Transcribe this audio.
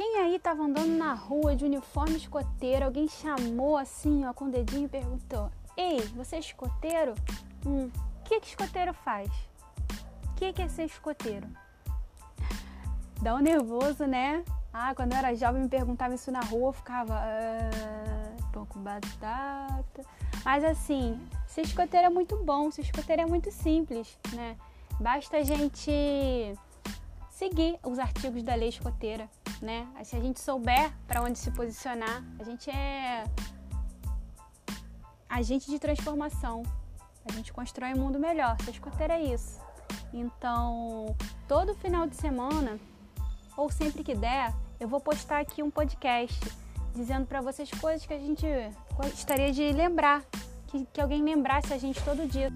Quem aí estava andando na rua de uniforme escoteiro, alguém chamou assim, ó, com o dedinho e perguntou: Ei, você é escoteiro? Hum, o que, que escoteiro faz? O que, que é ser escoteiro? Dá um nervoso, né? Ah, quando eu era jovem me perguntava isso na rua, eu ficava. Ah, pão com batata. Mas assim, ser escoteiro é muito bom, ser escoteiro é muito simples, né? Basta a gente seguir os artigos da lei escoteira, né? Se a gente souber para onde se posicionar, a gente é agente de transformação. A gente constrói um mundo melhor. Ser escoteiro é isso. Então, todo final de semana, ou sempre que der, eu vou postar aqui um podcast dizendo para vocês coisas que a gente gostaria de lembrar, que, que alguém lembrasse a gente todo dia.